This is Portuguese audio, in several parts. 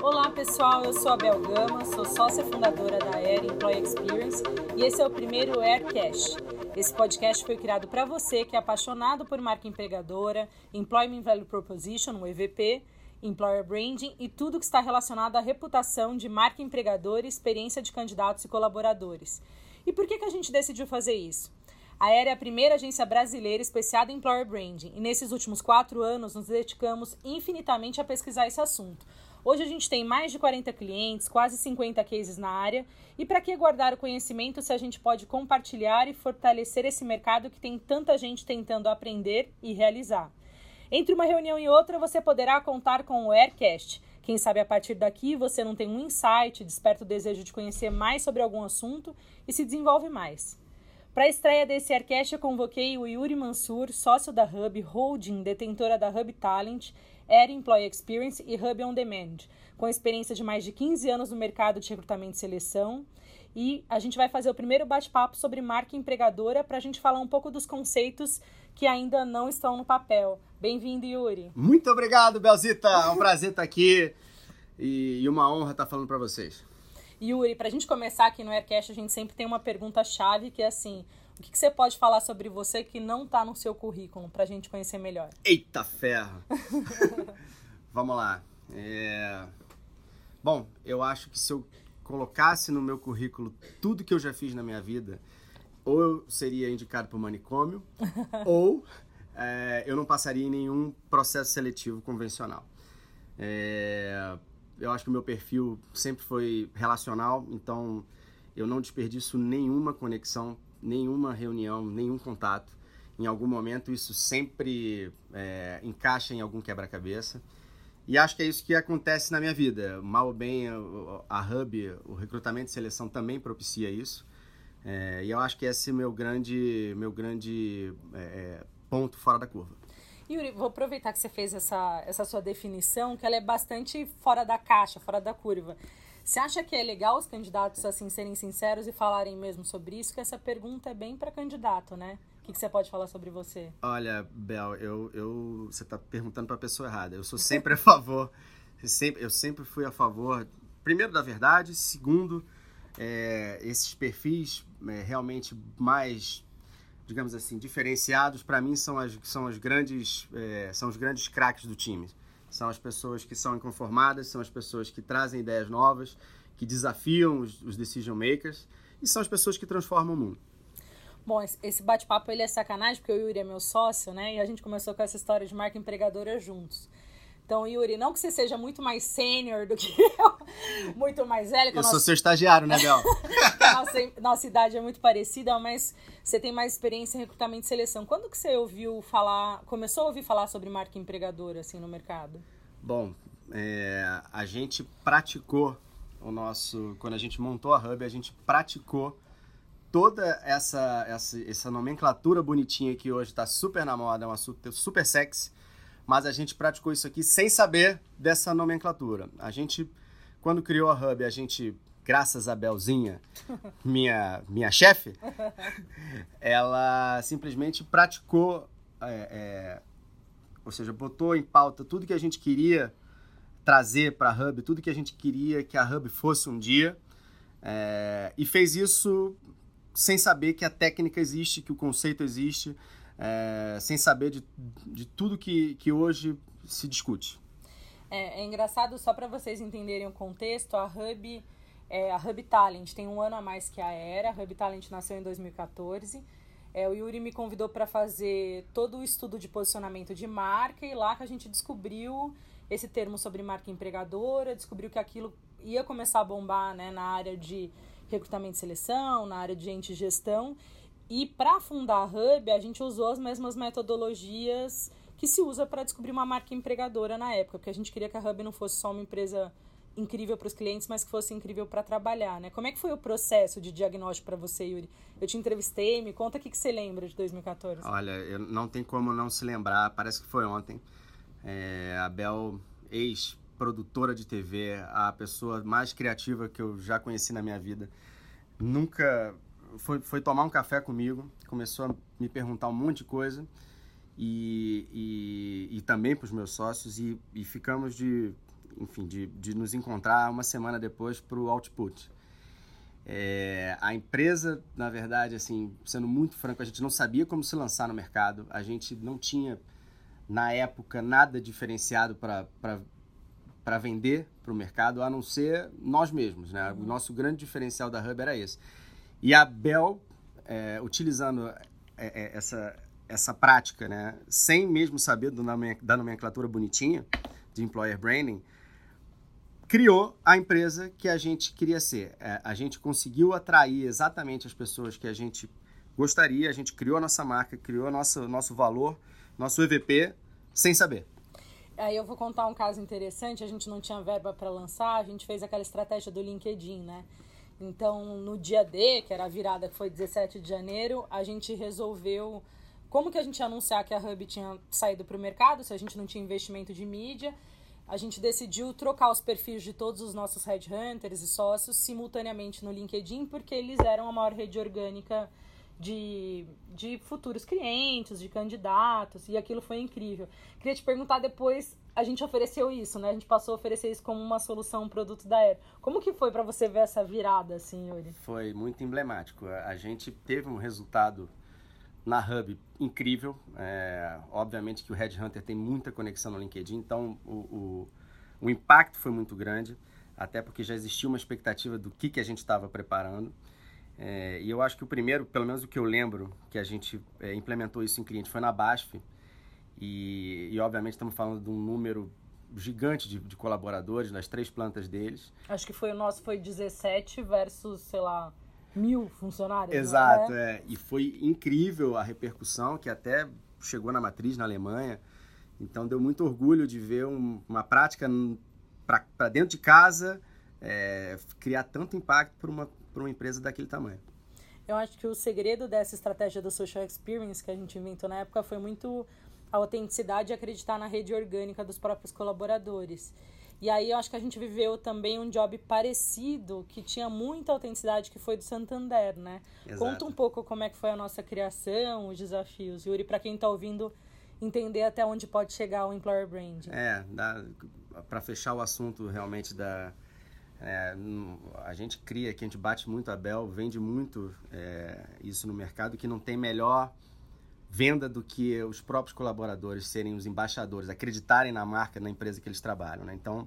Olá pessoal, eu sou a Bel Gama, sou sócia fundadora da Air Employee Experience e esse é o primeiro Aircast. Esse podcast foi criado para você que é apaixonado por marca empregadora, Employment Value Proposition, o EVP, Employer Branding e tudo que está relacionado à reputação de marca empregadora e experiência de candidatos e colaboradores. E por que, que a gente decidiu fazer isso? A Aérea é a primeira agência brasileira especializada em Employer Branding e nesses últimos quatro anos nos dedicamos infinitamente a pesquisar esse assunto. Hoje a gente tem mais de 40 clientes, quase 50 cases na área. E para que guardar o conhecimento se a gente pode compartilhar e fortalecer esse mercado que tem tanta gente tentando aprender e realizar? Entre uma reunião e outra, você poderá contar com o Aircast. Quem sabe a partir daqui você não tem um insight, desperta o desejo de conhecer mais sobre algum assunto e se desenvolve mais. Para a estreia desse Aircast, eu convoquei o Yuri Mansur, sócio da Hub, holding, detentora da Hub Talent, Air Employee Experience e Hub On Demand, com experiência de mais de 15 anos no mercado de recrutamento e seleção. E a gente vai fazer o primeiro bate-papo sobre marca empregadora para a gente falar um pouco dos conceitos que ainda não estão no papel. Bem-vindo, Yuri. Muito obrigado, Belzita. É um prazer estar aqui e uma honra estar falando para vocês. Yuri, para a gente começar aqui no Aircast, a gente sempre tem uma pergunta-chave que é assim: o que, que, você pode falar sobre você que não está no seu currículo, para a gente conhecer melhor? Eita ferro! Vamos lá. É... Bom, eu acho que se eu colocasse no meu currículo tudo que eu já fiz na minha vida, ou eu seria indicado para o manicômio, ou é, eu não passaria em nenhum processo seletivo convencional. É, eu acho que o meu perfil sempre foi relacional, então eu não desperdiço nenhuma conexão, nenhuma reunião, nenhum contato. Em algum momento isso sempre é, encaixa em algum quebra-cabeça. E acho que é isso que acontece na minha vida. Mal ou bem, a Hub, o recrutamento e seleção também propicia isso. É, e eu acho que esse é meu grande, meu grande é, é ponto fora da curva. Yuri, vou aproveitar que você fez essa, essa sua definição, que ela é bastante fora da caixa, fora da curva. Você acha que é legal os candidatos assim serem sinceros e falarem mesmo sobre isso? Que essa pergunta é bem para candidato, né? O que, você pode falar sobre você? Olha, Bel, eu, eu você está perguntando para a pessoa errada. Eu sou sempre a favor, sempre, eu sempre fui a favor, primeiro da verdade, segundo é, esses perfis é, realmente mais digamos assim, diferenciados, para mim são as, são as grandes, é, são os grandes craques do time. São as pessoas que são inconformadas, são as pessoas que trazem ideias novas, que desafiam os, os decision makers e são as pessoas que transformam o mundo. Bom, esse bate-papo ele é sacanagem, porque o Yuri é meu sócio, né? E a gente começou com essa história de marca empregadora juntos. Então, Yuri, não que você seja muito mais sênior do que eu, muito mais velho. Eu nossa... sou seu estagiário, né, Bel? nossa, nossa idade é muito parecida, mas você tem mais experiência em recrutamento e seleção. Quando que você ouviu falar, começou a ouvir falar sobre marca empregadora, assim, no mercado? Bom, é, a gente praticou o nosso... Quando a gente montou a Hub, a gente praticou toda essa, essa, essa nomenclatura bonitinha que hoje está super na moda, é uma super, super sexy, mas a gente praticou isso aqui sem saber dessa nomenclatura. A gente, quando criou a Hub, a gente, graças a Belzinha, minha, minha chefe, ela simplesmente praticou, é, é, ou seja, botou em pauta tudo que a gente queria trazer para a Hub, tudo que a gente queria que a Hub fosse um dia, é, e fez isso sem saber que a técnica existe, que o conceito existe, é, sem saber de, de tudo que, que hoje se discute. É, é engraçado, só para vocês entenderem o contexto, a Hub, é, a Hub Talent tem um ano a mais que a Era, a Hub Talent nasceu em 2014. É, o Yuri me convidou para fazer todo o estudo de posicionamento de marca e lá que a gente descobriu esse termo sobre marca empregadora, descobriu que aquilo ia começar a bombar né, na área de recrutamento e seleção, na área de gente gestão. E para fundar a Hub, a gente usou as mesmas metodologias que se usa para descobrir uma marca empregadora na época, porque a gente queria que a Hub não fosse só uma empresa incrível para os clientes, mas que fosse incrível para trabalhar, né? Como é que foi o processo de diagnóstico para você, Yuri? Eu te entrevistei, me conta o que, que você lembra de 2014. Olha, eu não tem como não se lembrar, parece que foi ontem. É, a Bel, ex-produtora de TV, a pessoa mais criativa que eu já conheci na minha vida, nunca foi, foi tomar um café comigo, começou a me perguntar um monte de coisa e, e, e também para os meus sócios e, e, ficamos de enfim, de, de nos encontrar uma semana depois para o Output. É, a empresa, na verdade, assim, sendo muito franco, a gente não sabia como se lançar no mercado, a gente não tinha, na época, nada diferenciado para vender para o mercado, a não ser nós mesmos. Né? O nosso grande diferencial da Hub era esse. E a Bell, é, utilizando é, é essa, essa prática, né, sem mesmo saber do, da nomenclatura bonitinha de employer branding, criou a empresa que a gente queria ser. É, a gente conseguiu atrair exatamente as pessoas que a gente gostaria, a gente criou a nossa marca, criou nosso, nosso valor, nosso EVP, sem saber. Aí eu vou contar um caso interessante, a gente não tinha verba para lançar, a gente fez aquela estratégia do LinkedIn, né? Então, no dia D, que era a virada que foi 17 de janeiro, a gente resolveu como que a gente ia anunciar que a Hub tinha saído para o mercado, se a gente não tinha investimento de mídia a gente decidiu trocar os perfis de todos os nossos headhunters e sócios simultaneamente no LinkedIn, porque eles eram a maior rede orgânica de, de futuros clientes, de candidatos, e aquilo foi incrível. Queria te perguntar depois, a gente ofereceu isso, né? A gente passou a oferecer isso como uma solução, um produto da Aero. Como que foi para você ver essa virada, assim, Yuri? Foi muito emblemático. A gente teve um resultado na Hub incrível. É, obviamente que o Red Hunter tem muita conexão no LinkedIn, então o, o, o, impacto foi muito grande, até porque já existia uma expectativa do que, que a gente estava preparando. É, e eu acho que o primeiro, pelo menos o que eu lembro, que a gente é, implementou isso em cliente foi na BASF. E, e, obviamente estamos falando de um número gigante de, de, colaboradores nas três plantas deles. Acho que foi o nosso foi 17 versus, sei lá, mil funcionários. Exato, é? é. E foi incrível a repercussão, que até chegou na matriz na Alemanha. Então deu muito orgulho de ver um, uma prática para dentro de casa é, criar tanto impacto para uma, uma empresa daquele tamanho. Eu acho que o segredo dessa estratégia do social experience que a gente inventou na época foi muito a autenticidade e acreditar na rede orgânica dos próprios colaboradores. E aí eu acho que a gente viveu também um job parecido, que tinha muita autenticidade, que foi do Santander, né? Exato. Conta um pouco como é que foi a nossa criação, os desafios, Yuri, para quem está ouvindo entender até onde pode chegar o employer brand. É, para fechar o assunto realmente da é, a gente cria, que a gente bate muito a Bel, vende muito é, isso no mercado, que não tem melhor venda do que os próprios colaboradores serem os embaixadores, acreditarem na marca, na empresa que eles trabalham. Né? Então,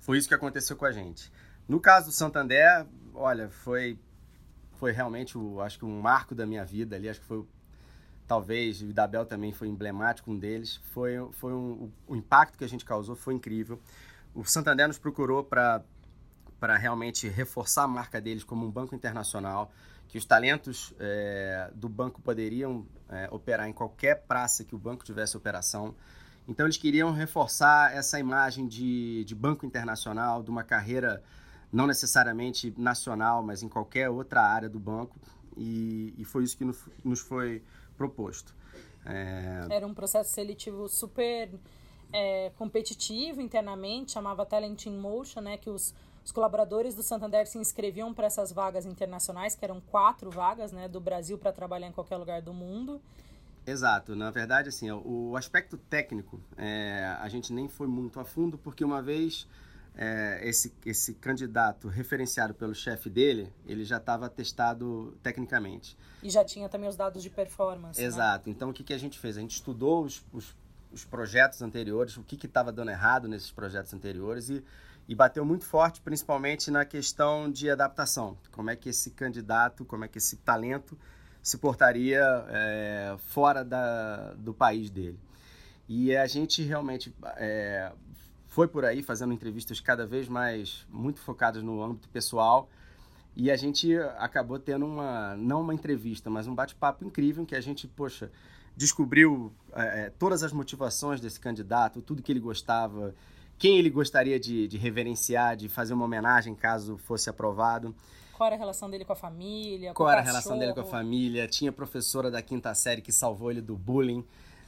foi isso que aconteceu com a gente. No caso do Santander, olha, foi, foi realmente, o, acho que um marco da minha vida ali, acho que foi, talvez, o Idabel também foi emblemático, um deles. Foi, foi um, o, o impacto que a gente causou foi incrível. O Santander nos procurou para realmente reforçar a marca deles como um banco internacional, que os talentos é, do banco poderiam é, operar em qualquer praça que o banco tivesse operação. Então, eles queriam reforçar essa imagem de, de banco internacional, de uma carreira não necessariamente nacional, mas em qualquer outra área do banco. E, e foi isso que nos foi proposto. É... Era um processo seletivo super é, competitivo internamente, chamava Talent in Motion, né, que os os colaboradores do Santander se inscreviam para essas vagas internacionais, que eram quatro vagas, né, do Brasil para trabalhar em qualquer lugar do mundo. Exato. Na verdade, assim, o aspecto técnico, é, a gente nem foi muito a fundo, porque uma vez é, esse, esse candidato referenciado pelo chefe dele, ele já estava testado tecnicamente. E já tinha também os dados de performance. Né? Exato. Né? Então, o que, que a gente fez? A gente estudou os, os, os projetos anteriores, o que estava dando errado nesses projetos anteriores e e bateu muito forte, principalmente na questão de adaptação. Como é que esse candidato, como é que esse talento se portaria é, fora da, do país dele. E a gente realmente é, foi por aí fazendo entrevistas cada vez mais muito focadas no âmbito pessoal. E a gente acabou tendo uma, não uma entrevista, mas um bate-papo incrível em que a gente, poxa, descobriu é, todas as motivações desse candidato, tudo que ele gostava, quem ele gostaria de, de reverenciar, de fazer uma homenagem caso fosse aprovado. Qual era a relação dele com a família? Qual era a relação dele com a família? Tinha professora da quinta série que salvou ele do bullying.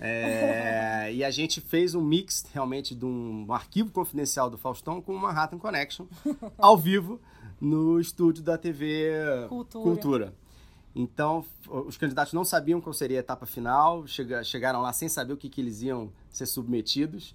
É, e a gente fez um mix realmente de um, um, arquivo confidencial do Faustão com uma Manhattan Connection ao vivo no estúdio da TV Cultura. Cultura. Então, os candidatos não sabiam qual seria a etapa final, chega, chegaram lá sem saber o que, que eles iam ser submetidos.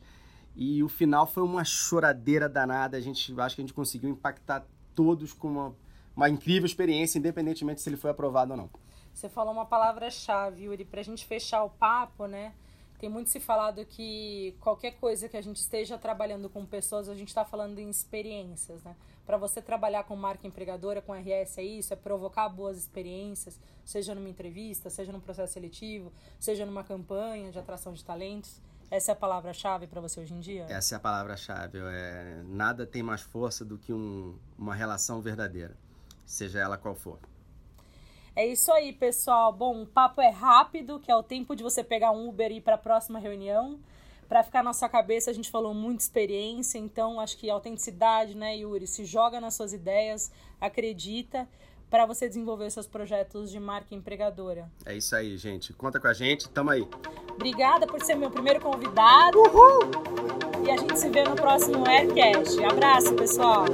E o final foi uma choradeira danada. A gente acho que a gente conseguiu impactar todos com uma, uma incrível experiência, independentemente se ele foi aprovado ou não. Você falou uma palavra-chave, Yuri, para a gente fechar o papo, né? Tem muito se falado que qualquer coisa que a gente esteja trabalhando com pessoas, a gente está falando em experiências, né? Para você trabalhar com marca empregadora, com RS, é isso, é provocar boas experiências, seja numa entrevista, seja num processo seletivo, seja numa campanha de atração de talentos. Essa é a palavra-chave para você hoje em dia? Essa é a palavra-chave. É, nada tem mais força do que um, uma relação verdadeira, seja ela qual for. É isso aí, pessoal. Bom, o papo é rápido, que é o tempo de você pegar um Uber e ir para a próxima reunião. Para ficar na sua cabeça, a gente falou muito experiência, então acho que autenticidade, né, Yuri? Se joga nas suas ideias, acredita para você desenvolver seus projetos de marca empregadora. É isso aí, gente. Conta com a gente, tamo aí. Obrigada por ser meu primeiro convidado. Uhul! E a gente se vê no próximo Aircast. Abraço, pessoal.